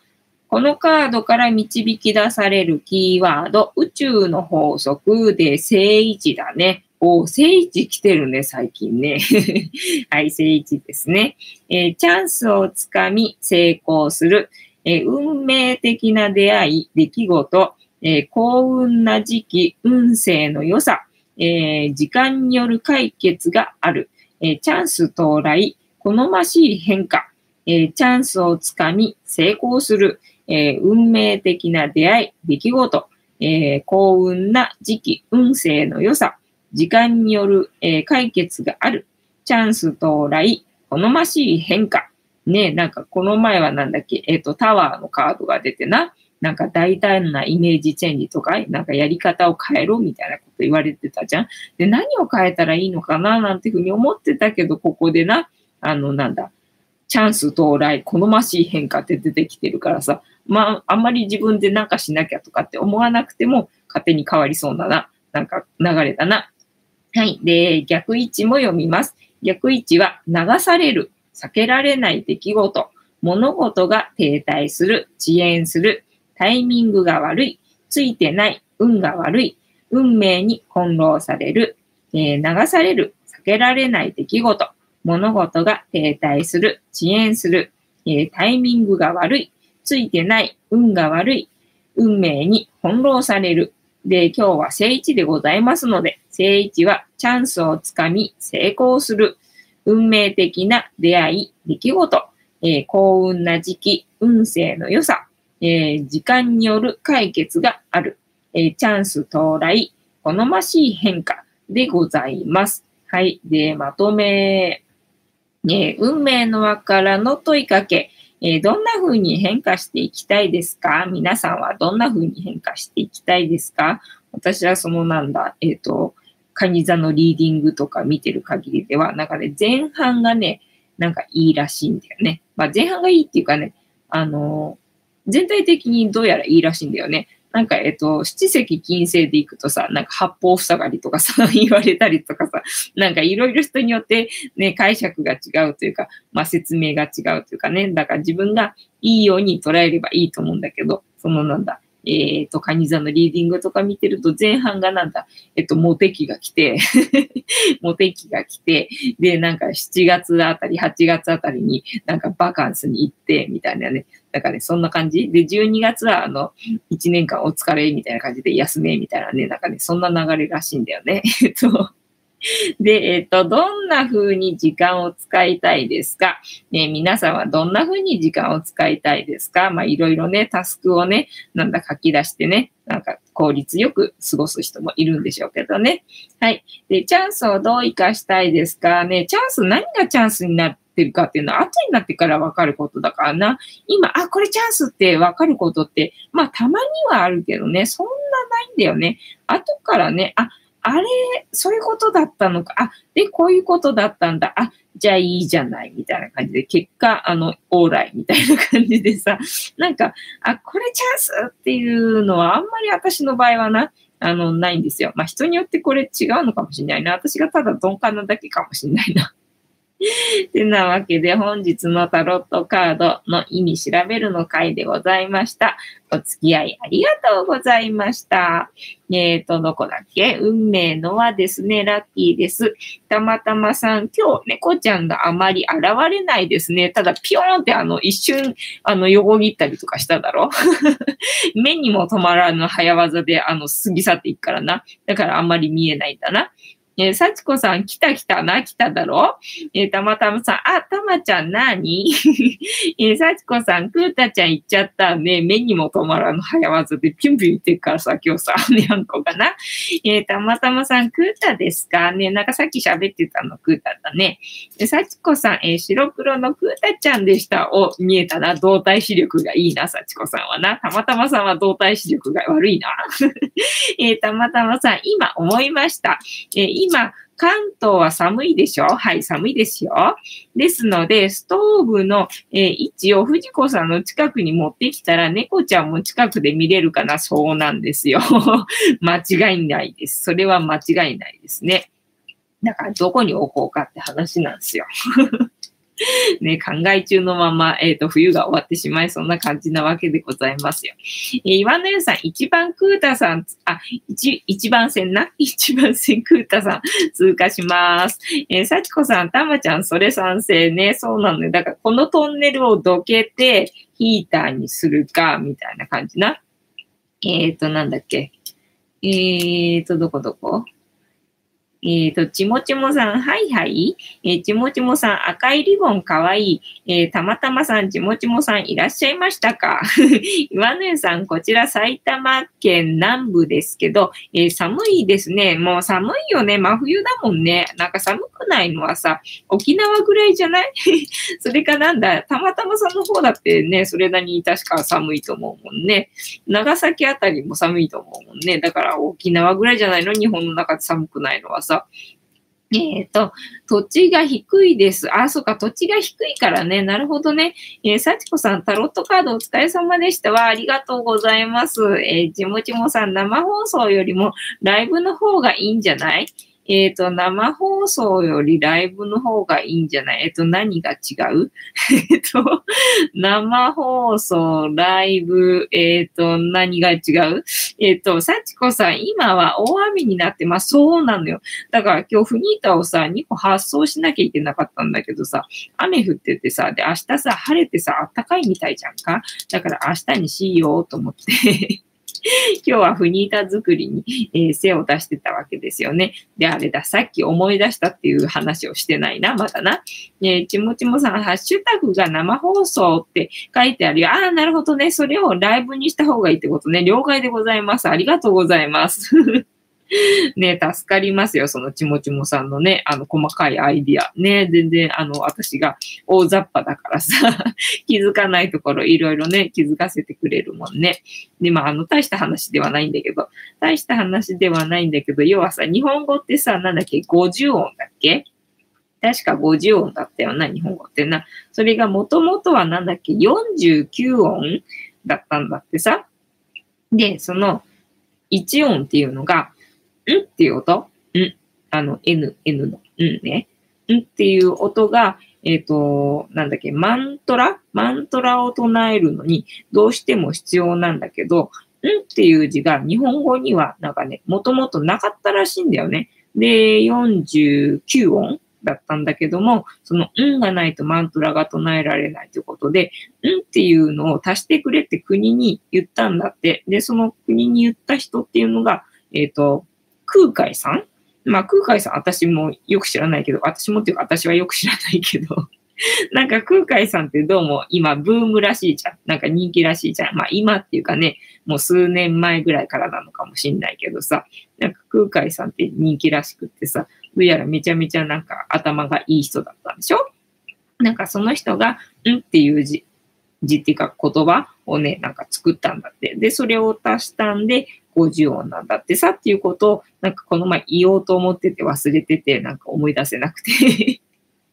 S1: このカードから導き出されるキーワード、宇宙の法則で正位置だね。お、正位置来てるね、最近ね。はい、正位置ですね。えー、チャンスをつかみ成功する。えー、運命的な出会い、出来事、えー、幸運な時期、運勢の良さ、え時間による解決がある。えチャンス到来、好ましい変化、えチャンスをつかみ成功する。え運命的な出会い、出来事、え幸運な時期、運勢の良さ、時間による、え解決がある、チャンス到来、好ましい変化。ねなんかこの前はなんだっけ、えっ、ー、と、タワーのカードが出てな、なんか大胆なイメージチェンジとか、なんかやり方を変えろみたいなこと言われてたじゃん。で、何を変えたらいいのかな？なんていうふうに思ってたけど、ここでな、あの、なんだ、チャンス到来、好ましい変化って出てきてるからさ、まあ、あんまり自分でなんかしなきゃとかって思わなくても、勝手に変わりそうなな、なんか流れだな。はい。で、逆位置も読みます。逆位置は流される、避けられない出来事、物事が停滞する、遅延する、タイミングが悪い、ついてない、運が悪い、運命に翻弄される、えー、流される、避けられない出来事、物事が停滞する、遅延する、えー、タイミングが悪い、ついてない、運が悪い、運命に翻弄される。で、今日は正位置でございますので、正位置はチャンスをつかみ成功する。運命的な出会い、出来事、えー、幸運な時期、運勢の良さ、えー、時間による解決がある。えー、チャンス到来、好ましい変化でございます。はい。で、まとめ。え運命の輪からの問いかけ。えどんな風に変化していきたいですか？皆さんはどんな風に変化していきたいですか？私はそのなんだ、えっ、と、カニ座のリーディングとか見てる限りでは、なんかね、前半がね、なんかいいらしいんだよね。まあ前半がいいっていうかね、あのー、全体的にどうやらいいらしいんだよね。なんか、えっと、七石金星で行くとさ、なんか八方塞がりとかさ、言われたりとかさ、なんかいろいろ人によってね、解釈が違うというか、まあ説明が違うというかね、だから自分がいいように捉えればいいと思うんだけど、そのなんだ、えっ、ー、と、カニ座のリーディングとか見てると、前半がなんだ、えっと、モテ期が来て モテ期が来て、で、なんか7月あたり、8月あたりになんかバカンスに行って、みたいなね。だかね、そんな感じ。で、12月はあの、1年間お疲れ、みたいな感じで休め、みたいなね、なんかね、そんな流れらしいんだよね。えっと、で、えっ、と、どんな風に時間を使いたいですか、ね、皆さんはどんな風に時間を使いたいですか？まあ、いろいろね、タスクをね、なんだ書き出してね、なんか効率よく過ごす人もいるんでしょうけどね。はい。で、チャンスをどう活かしたいですか？ね、チャンス、何がチャンスになってるかっていうのは後になってから分かることだからな。今、あ、これチャンスって分かることって、まあ、たまにはあるけどね、そんなないんだよね。後からね、あ、あれ、そういうことだったのか。あ、で、こういうことだったんだ。あ、じゃあいいじゃない、みたいな感じで、結果、あの、オーライみたいな感じでさ、なんか、あ、これチャンスっていうのはあんまり私の場合はな、あの、ないんですよ。まあ、人によってこれ違うのかもしれないな。私がただ鈍感なだけかもしれないな。てなわけで本日のタロットカードの意味調べるの回でございました。お付き合いありがとうございました。えっ、ー、と、どこだっけ？運命のはですね、ラッキーです。たまたまさん、今日猫ちゃんがあまり現れないですね。ただ、ピヨーンってあの、一瞬、あの、横切ったりとかしただろ？目にも止まらぬ早技で、あの、過ぎ去っていくからな。だからあんまり見えないんだな。えー、幸子さん、来た来たな、来ただろ？えー、たまたまさん、あ、たまちゃん何？えー、幸子さん、くーたちゃん行っちゃったね。目にも止まらぬ早技でピュンピュン言ってるからさ、今日さ、にゃんこかな。えー、たまたまさん、くーたですか？ね。なんかさっき喋ってたのくーただね。え、幸子さん、えー、白黒のくーたちゃんでした。お、見えたな。動体視力がいいな、幸子さんはな。たまたまさんは動体視力が悪いな。えー、たまたまさん、今思いました。えー今、関東は寒いでしょ？はい、寒いですよ。ですので、ストーブの、えー、位置を藤子さんの近くに持ってきたら、猫ちゃんも近くで見れるかなそうなんですよ。間違いないです。それは間違いないですね。だから、どこに置こうかって話なんですよ。ね、考え中のまま、えっ、ー、と、冬が終わってしまいそんな感じなわけでございますよ。えー、岩野湯さん、一番クータさん、あ、一、一番線な？一番線クータさん、通過します。えー、幸子さん、たまちゃん、それ賛成ね。そうなのよ。だから、このトンネルをどけて、ヒーターにするか、みたいな感じな？えっ、ー、と、なんだっけ？えっ、ー、と、どこどこ？えっ、ー、と、ちもちもさん、はいはい。えー、ちもちもさん、赤いリボンかわいい。えー、たまたまさん、ちもちもさん、いらっしゃいましたか？岩根さん、こちら埼玉県南部ですけど、え、寒いですね。もう寒いよね。真冬だもんね。なんか寒くないのはさ、沖縄ぐらいじゃない？それかなんだ、たまたまさんの方だってね、それなりに確か寒いと思うもんね。長崎あたりも寒いと思うもんね。だから沖縄ぐらいじゃないの？日本の中で寒くないのはそう。えっ、ー、と、土地が低いです。あ、そうか、土地が低いからね。なるほどね。えー、幸子さん、タロットカードお疲れ様でしたわ。ありがとうございます。えー、ちもちもさん、生放送よりもライブの方がいいんじゃない？えっ、ー、と、生放送よりライブの方がいいんじゃない？えっ、ー、と、何が違う？えっと、生放送、ライブ、えっ、ー、と、何が違う？えっ、と、幸子さん、今は大雨になってます。そうなのよ。だから今日フニータをさ、2個発送しなきゃいけなかったんだけどさ、雨降っててさ、で、明日さ、晴れてさ、あったかいみたいじゃんか？だから明日にしようと思って。今日はフニータ作りに、えー、背を出してたわけですよね。で、あれだ、さっき思い出したっていう話をしてないな、まだな。ね、ちもちもさん、ハッシュタグが生放送って書いてあるよ。ああ、なるほどね。それをライブにした方がいいってことね。了解でございます。ありがとうございます。ね、助かりますよ。そのちもちもさんのね、あの、細かいアイディア。ね、全然、あの、私が大雑把だからさ、気づかないところいろいろね、気づかせてくれるもんね。で、まあ、あの、大した話ではないんだけど、大した話ではないんだけど、要はさ、日本語ってさ、なんだっけ、50音だっけ？確か50音だったよな、日本語ってな。それがもともとはなんだっけ、49音だったんだってさ。で、その1音っていうのが、んっていう音？ん。あの、n、n の、んね。んっていう音が、えっ、ー、と、なんだっけ、マントラ？マントラを唱えるのにどうしても必要なんだけど、んっていう字が日本語にはなんかね、もともとなかったらしいんだよね。で、49音だったんだけども、そのんがないとマントラが唱えられないということで、んっていうのを足してくれって国に言ったんだって。で、その国に言った人っていうのが、えっ、ー、と、空海さん？まあ空海さん私もよく知らないけど、私もっていうか私はよく知らないけど、なんか空海さんってどうも今ブームらしいじゃん。なんか人気らしいじゃん。まあ今っていうかね、もう数年前ぐらいからなのかもしんないけどさ、なんか空海さんって人気らしくってさ、どうやらめちゃめちゃなんか頭がいい人だったんでしょ？なんかその人が、んっていう字、字っていうか言葉をね、なんか作ったんだって。で、それを足したんで、50音なんだってさっていうことを、なんかこの前言おうと思ってて忘れてて、なんか思い出せなくて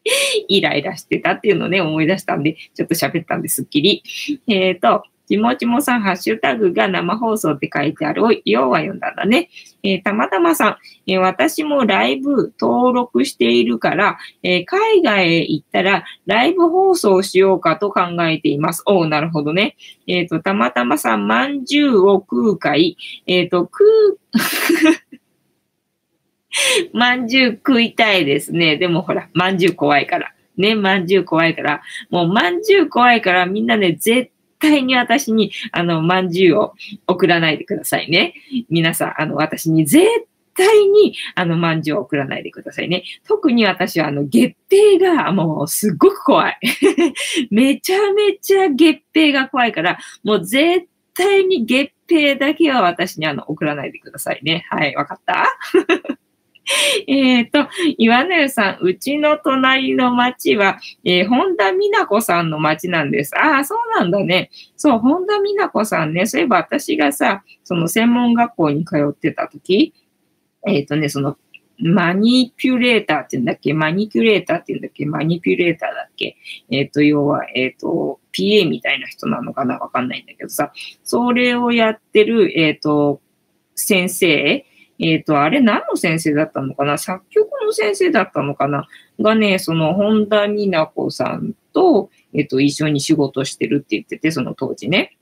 S1: イライラしてたっていうのをね、思い出したんで、ちょっと喋ったんですっきり。えっ、ー、と、ちもちもさん、ハッシュタグが生放送って書いてある。おい、ようは読んだんだね。えー、たまたまさん、えー、私もライブ登録しているから、えー、海外へ行ったらライブ放送しようかと考えています。おなるほどね。えっ、と、たまたまさん、まんじゅうを食う会。えっ、と、食う、まんじゅう食いたいですね。でもほら、まんじゅう怖いから。ね、まんじゅう怖いから。もうまんじゅう怖いからみんなね、絶対に私に、あの、まんじゅうを送らないでくださいね。皆さん、あの、私に絶対に、あの、まんじゅうを送らないでくださいね。特に私は、あの、月餅がもうすっごく怖い。めちゃめちゃ月餅が怖いから、もう絶対に月餅だけは私にあの、送らないでくださいね。はい、わかった？えっと、岩根さん、うちの隣の町は、えー、本田美奈子さんの町なんです。ああ、そうなんだね。そう、本田美奈子さんね。そういえば私がさ、その専門学校に通ってた時、えっ、ー、とね、その、マニピュレーターって言うんだっけ？マニピュレーターって言うんだっけ？マニピュレーターだっけ？えっ、ー、と、要は、えっ、ー、と、PA みたいな人なのかな？わかんないんだけどさ、それをやってる、えっ、と、先生、えっ、と、あれ何の先生だったのかな？作曲の先生だったのかな？がね、その本田美奈子さんと、えっ、と、一緒に仕事してるって言ってて、その当時ね。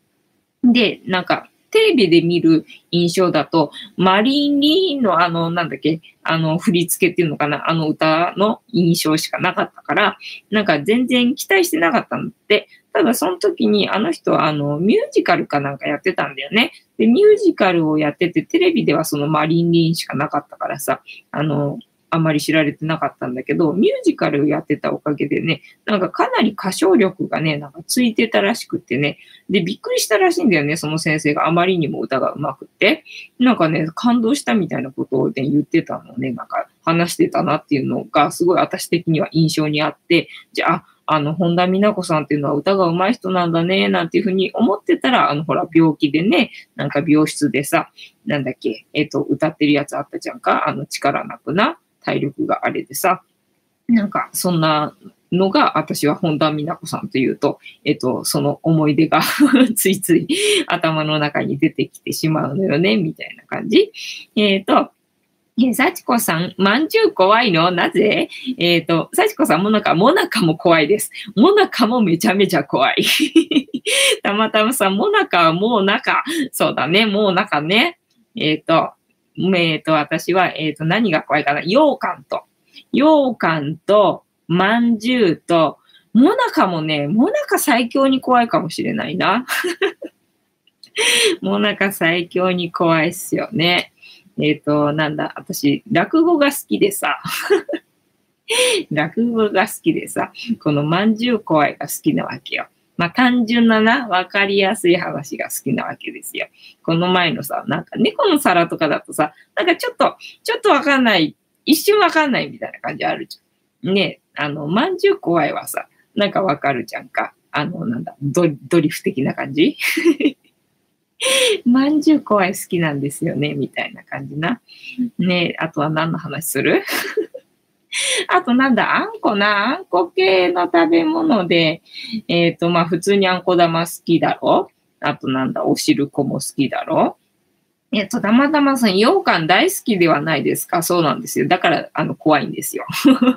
S1: で、なんか、テレビで見る印象だと、マリン・リーのあの、なんだっけ、あの、振り付けっていうのかな、あの歌の印象しかなかったから、なんか全然期待してなかったんだって。ただその時にあの人はあのミュージカルかなんかやってたんだよね。で、ミュージカルをやってて、テレビではそのマリン・リンしかなかったからさ、あの、あんまり知られてなかったんだけど、ミュージカルをやってたおかげでね、なんかかなり歌唱力がね、なんかついてたらしくってね、で、びっくりしたらしいんだよね、その先生があまりにも歌が上手くって。なんかね、感動したみたいなことを、ね、言ってたのね、なんか話してたなっていうのが、すごい私的には印象にあって、じゃあ、あの、本田美奈子さんっていうのは歌が上手い人なんだね、なんていうふうに思ってたら、あの、ほら、病気でね、なんか病室でさ、なんだっけ、えっ、ー、と、歌ってるやつあったじゃんか、あの、力なくな、体力があれでさ、なんか、そんなのが、私は本田美奈子さんというと、えっ、と、その思い出が ついつい頭の中に出てきてしまうのよね、みたいな感じ。えっ、ー、と、え幸子さん、まんじゅう怖いの？なぜ？えっ、ー、と、幸子さんもなんか、もなかも怖いです。もなかもめちゃめちゃ怖い。たまたまさん、もなかはもう中。そうだね、もう中ね。えっ、ー、と、えっ、ー、と、私は、えっ、と、何が怖いかな？羊羹と。羊羹と、まんじゅうと、もなかもね、もなか最強に怖いかもしれないな。もなか最強に怖いっすよね。えっ、ー、と、なんだ、私、落語が好きでさ、落語が好きでさ、このまんじゅう怖いが好きなわけよ。まあ単純なな、わかりやすい話が好きなわけですよ。この前のさ、なんか猫の皿とかだとさ、なんかちょっと、ちょっとわかんない、一瞬わかんないみたいな感じあるじゃん。ね、あの、まんじゅう怖いはさ、なんかわかるじゃんか。あの、なんだ、ドドリフ的な感じ？まんじゅう怖い好きなんですよね、みたいな感じな。ねあとは何の話する？あとなんだ、あんこな、あんこ系の食べ物で、えっ、ー、と、まあ普通にあんこ玉好きだろ？あとなんだ、お汁粉も好きだろ？えっと、たまたまさん、羊羹大好きではないですか？そうなんですよ。だから、あの、怖いんですよ。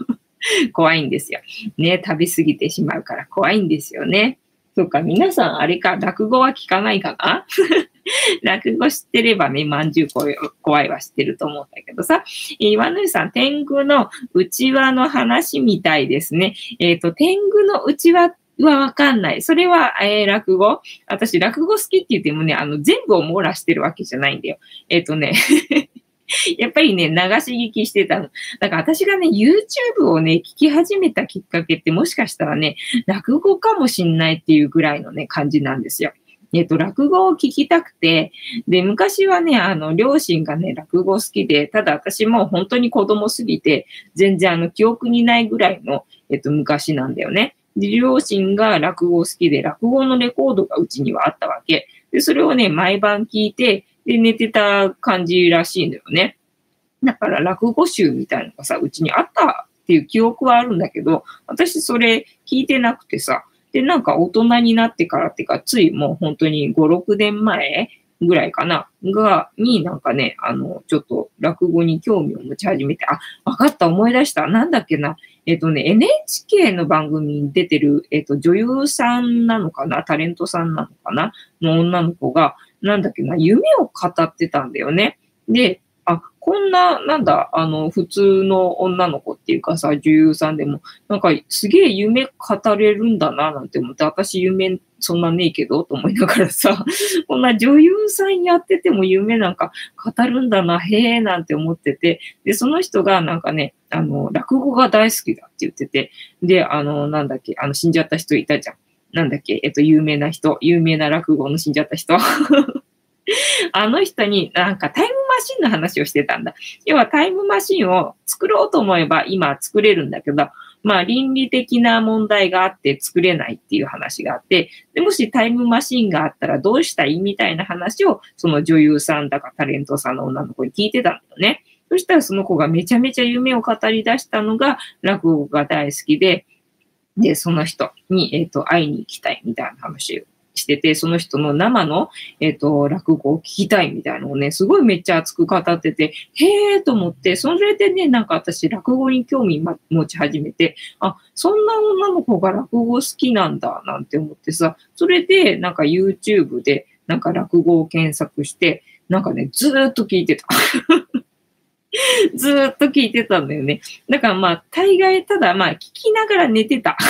S1: 怖いんですよ。ね、食べ過ぎてしまうから怖いんですよね。そうか、皆さんあれか、落語は聞かないかな？落語知ってればね、まんじゅう怖いは知ってると思うんだけどさえ、岩縫さん、天狗の内輪の話みたいですね。えっ、ー、と、天狗の内輪はわかんない。それは、えー、落語？私、落語好きって言ってもね、あの、全部を網羅してるわけじゃないんだよ。えっ、ー、とね やっぱりね、流し聞きしてたの。だから私がね、YouTube をね、聞き始めたきっかけってもしかしたらね、落語かもしんないっていうぐらいのね、感じなんですよ。えっと、落語を聞きたくて、で、昔はね、あの、両親がね、落語好きで、ただ私も本当に子供すぎて、全然あの、記憶にないぐらいの、えっと、昔なんだよね。で、両親が落語好きで、落語のレコードがうちにはあったわけ。で、それをね、毎晩聞いて、で、寝てた感じらしいんだよね。だから落語集みたいなのがさ、うちにあったっていう記憶はあるんだけど、私それ聞いてなくてさ、で、なんか大人になってからっていうか、ついもう本当に5、6年前ぐらいかな、が、になんかね、あの、ちょっと落語に興味を持ち始めて、あ、わかった、思い出した。なんだっけな。えっ、とね、NHK の番組に出てる、えっ、と、女優さんなのかなタレントさんなのかなの女の子が、なんだっけな、夢を語ってたんだよね。で、あ、こんな、なんだ、あの、普通の女の子っていうかさ、女優さんでも、なんかすげえ夢語れるんだな、なんて思って、私夢そんなねえけど、と思いながらさ、こんな女優さんやってても夢なんか語るんだな、へえ、なんて思ってて、で、その人がなんかね、あの、落語が大好きだって言ってて、で、あの、なんだっけ、あの、死んじゃった人いたじゃん。なんだっけ、えっと、有名な人、有名な落語の死んじゃった人。あの人になんかタイムマシンの話をしてたんだ。要はタイムマシンを作ろうと思えば今作れるんだけど、まあ倫理的な問題があって作れないっていう話があって、でもしタイムマシンがあったらどうしたいみたいな話をその女優さんだかタレントさんの女の子に聞いてたんだよね。そしたらその子がめちゃめちゃ夢を語り出したのが落語が大好きで、で、その人に、えっ、ー、と、会いに行きたいみたいな話をしてて、その人の生の、えっ、ー、と、落語を聞きたいみたいなのをね、すごいめっちゃ熱く語ってて、へえーと思って、それでね、なんか私、落語に興味持ち始めて、あ、そんな女の子が落語好きなんだ、なんて思ってさ、それで、なんか YouTube で、なんか落語を検索して、なんかね、ずーっと聞いてた。ずっと聞いてたんだよね。だからまあ、大概ただまあ、聞きながら寝てた。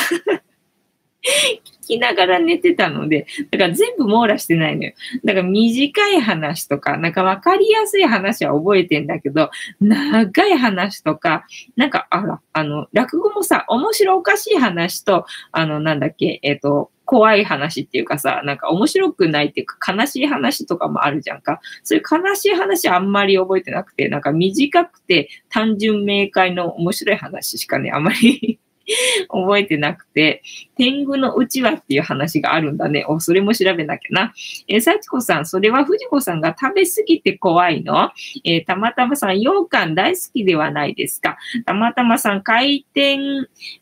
S1: 聞きながら寝てたので、だから全部網羅してないのよ。だから短い話とか、なんかわかりやすい話は覚えてんだけど、長い話とか、なんか、あら、あの、落語もさ、面白おかしい話と、あの、なんだっけ、えっ、ー、と、怖い話っていうかさ、なんか面白くないっていうか悲しい話とかもあるじゃんか。そういう悲しい話あんまり覚えてなくて、なんか短くて単純明快の面白い話しかね、あまり 覚えてなくて、天狗のうちわっていう話があるんだね。お、それも調べなきゃな。えー、幸子さん、それは藤子さんが食べ過ぎて怖いの？えー、たまたまさん、羊羹大好きではないですかたまたまさん、回転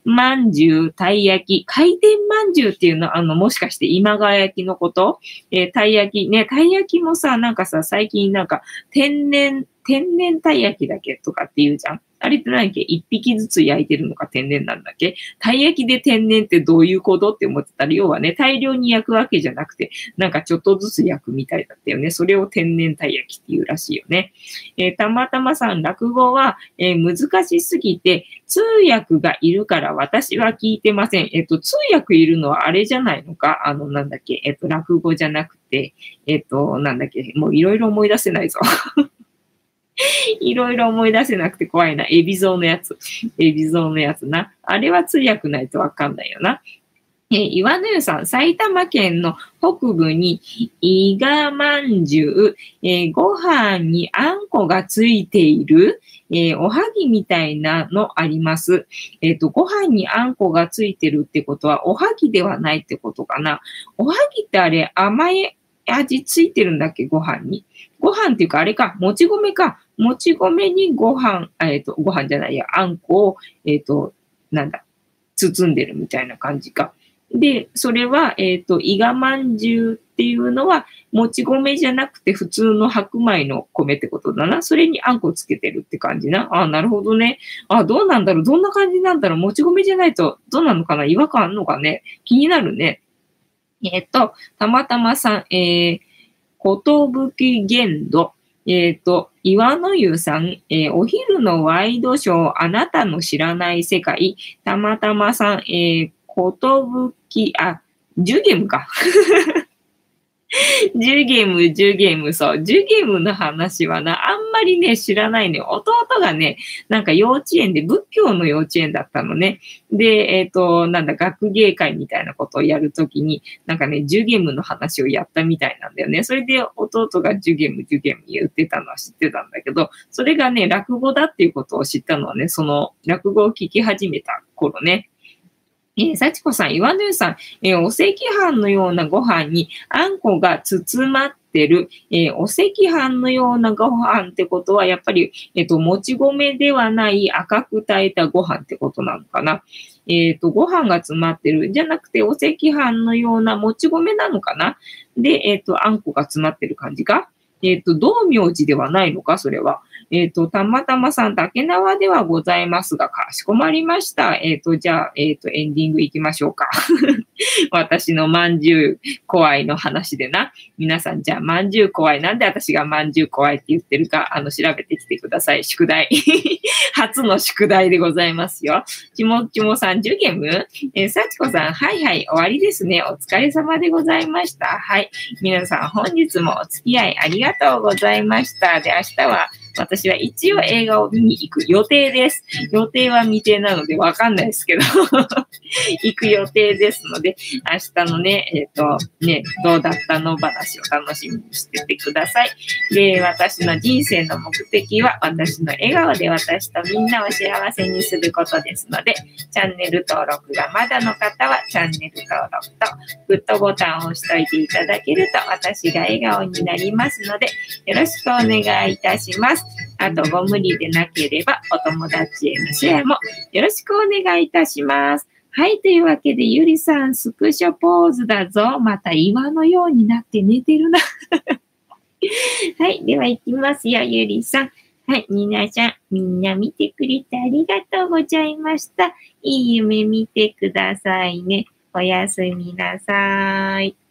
S1: まんじゅう、たい焼き。回転まんじゅうっていうのは、あの、もしかして今川焼きのこと？えー、たい焼き。ね、たい焼きもさ、なんかさ、最近なんか、天然、天然たい焼きだけとかって言うじゃん。あれって何っけ一匹ずつ焼いてるのか天然なんだっけ？たい焼きで天然ってどういうことって思ってたら、要はね、大量に焼くわけじゃなくて、なんかちょっとずつ焼くみたいだったよね。それを天然たい焼きっていうらしいよね。えー、たまたまさん、落語は、えー、難しすぎて、通訳がいるから私は聞いてません。えっ、ー、と、通訳いるのはあれじゃないのか？あの、なんだっけ？えっ、と、落語じゃなくて、えっ、と、なんだっけ？もういろいろ思い出せないぞ。いろいろ思い出せなくて怖いな。エビゾウのやつ。エビゾウのやつな。あれは通訳ないとわかんないよな。え岩の湯さん、埼玉県の北部に、伊賀まんじゅう、えー、ご飯にあんこがついている、えー、おはぎみたいなのあります。えっ、ー、と、ご飯にあんこがついてるってことは、おはぎではないってことかな。おはぎってあれ、甘い味ついてるんだっけ、ご飯に？ご飯っていうか、あれか、もち米か。もち米にご飯、えっ、ー、と、ご飯じゃないや、あんこを、えっ、ー、と、なんだ、包んでるみたいな感じか。で、それは、えっ、ー、と、伊賀まんじゅうっていうのは、もち米じゃなくて普通の白米の米ってことだな。それにあんこつけてるって感じな。あ、なるほどね。あ、どうなんだろうどんな感じなんだろうもち米じゃないと、どうなのかな違和感あんのかね気になるね。えっ、と、たまたまさん、えー、ことぶき限度。えっ、ー、と、岩の湯さん、えー、お昼のワイドショー、あなたの知らない世界、たまたまさん、えー、ことぶき、あ、ジュゲムか。10ゲーム、10ゲーム、そう。10ゲームの話はな、あんまりね、知らないね。弟がね、なんか幼稚園で、仏教の幼稚園だったのね。で、えっ、ー、と、なんだ、学芸会みたいなことをやるときに、なんかね、10ゲームの話をやったみたいなんだよね。それで弟が10ゲーム、10ゲーム言ってたのは知ってたんだけど、それがね、落語だっていうことを知ったのはね、その落語を聞き始めた頃ね。えー、幸子さん、岩根さん、えー、お赤飯のようなご飯にあんこが包まってる、えー、お赤飯のようなご飯ってことは、やっぱり、えっ、と、もち米ではない赤く炊いたご飯ってことなのかな。えっ、と、ご飯が詰まってる。じゃなくて、お赤飯のようなもち米なのかな。で、えっ、と、あんこが詰まってる感じか。えっ、と、道明寺ではないのか、それは。えっ、ー、と、たまたまさん、竹縄ではございますが、かしこまりました。えっ、ー、と、じゃあ、えっ、ー、と、エンディング行きましょうか。私のまんじゅう怖いの話でな。皆さん、じゃあ、まんじゅう怖い。なんで私がまんじゅう怖いって言ってるか、あの、調べてきてください。宿題。初の宿題でございますよ。ちもちもさん、ジュゲムえー、さちこさん、はいはい、終わりですね。お疲れ様でございました。はい。皆さん、本日もお付き合いありがとうございました。で、明日は、私は一応映画を見に行く予定です。予定は未定なのでわかんないですけど 行く予定ですので、明日のね、えっ、ー、と、ね、どうだったの話を楽しみにしててください。で、私の人生の目的は、私の笑顔で私とみんなを幸せにすることですので、チャンネル登録がまだの方は、チャンネル登録とグッドボタンを押しといていただけると、私が笑顔になりますので、よろしくお願いいたします。あと、ご無理でなければ、お友達へのシェアもよろしくお願いいたします。はい。というわけで、ゆりさん、スクショポーズだぞ。また岩のようになって寝てるな。はい。では、行きますよ、ゆりさん。はい。皆さん、みんな見てくれてありがとうございました。いい夢見てくださいね。おやすみなさい。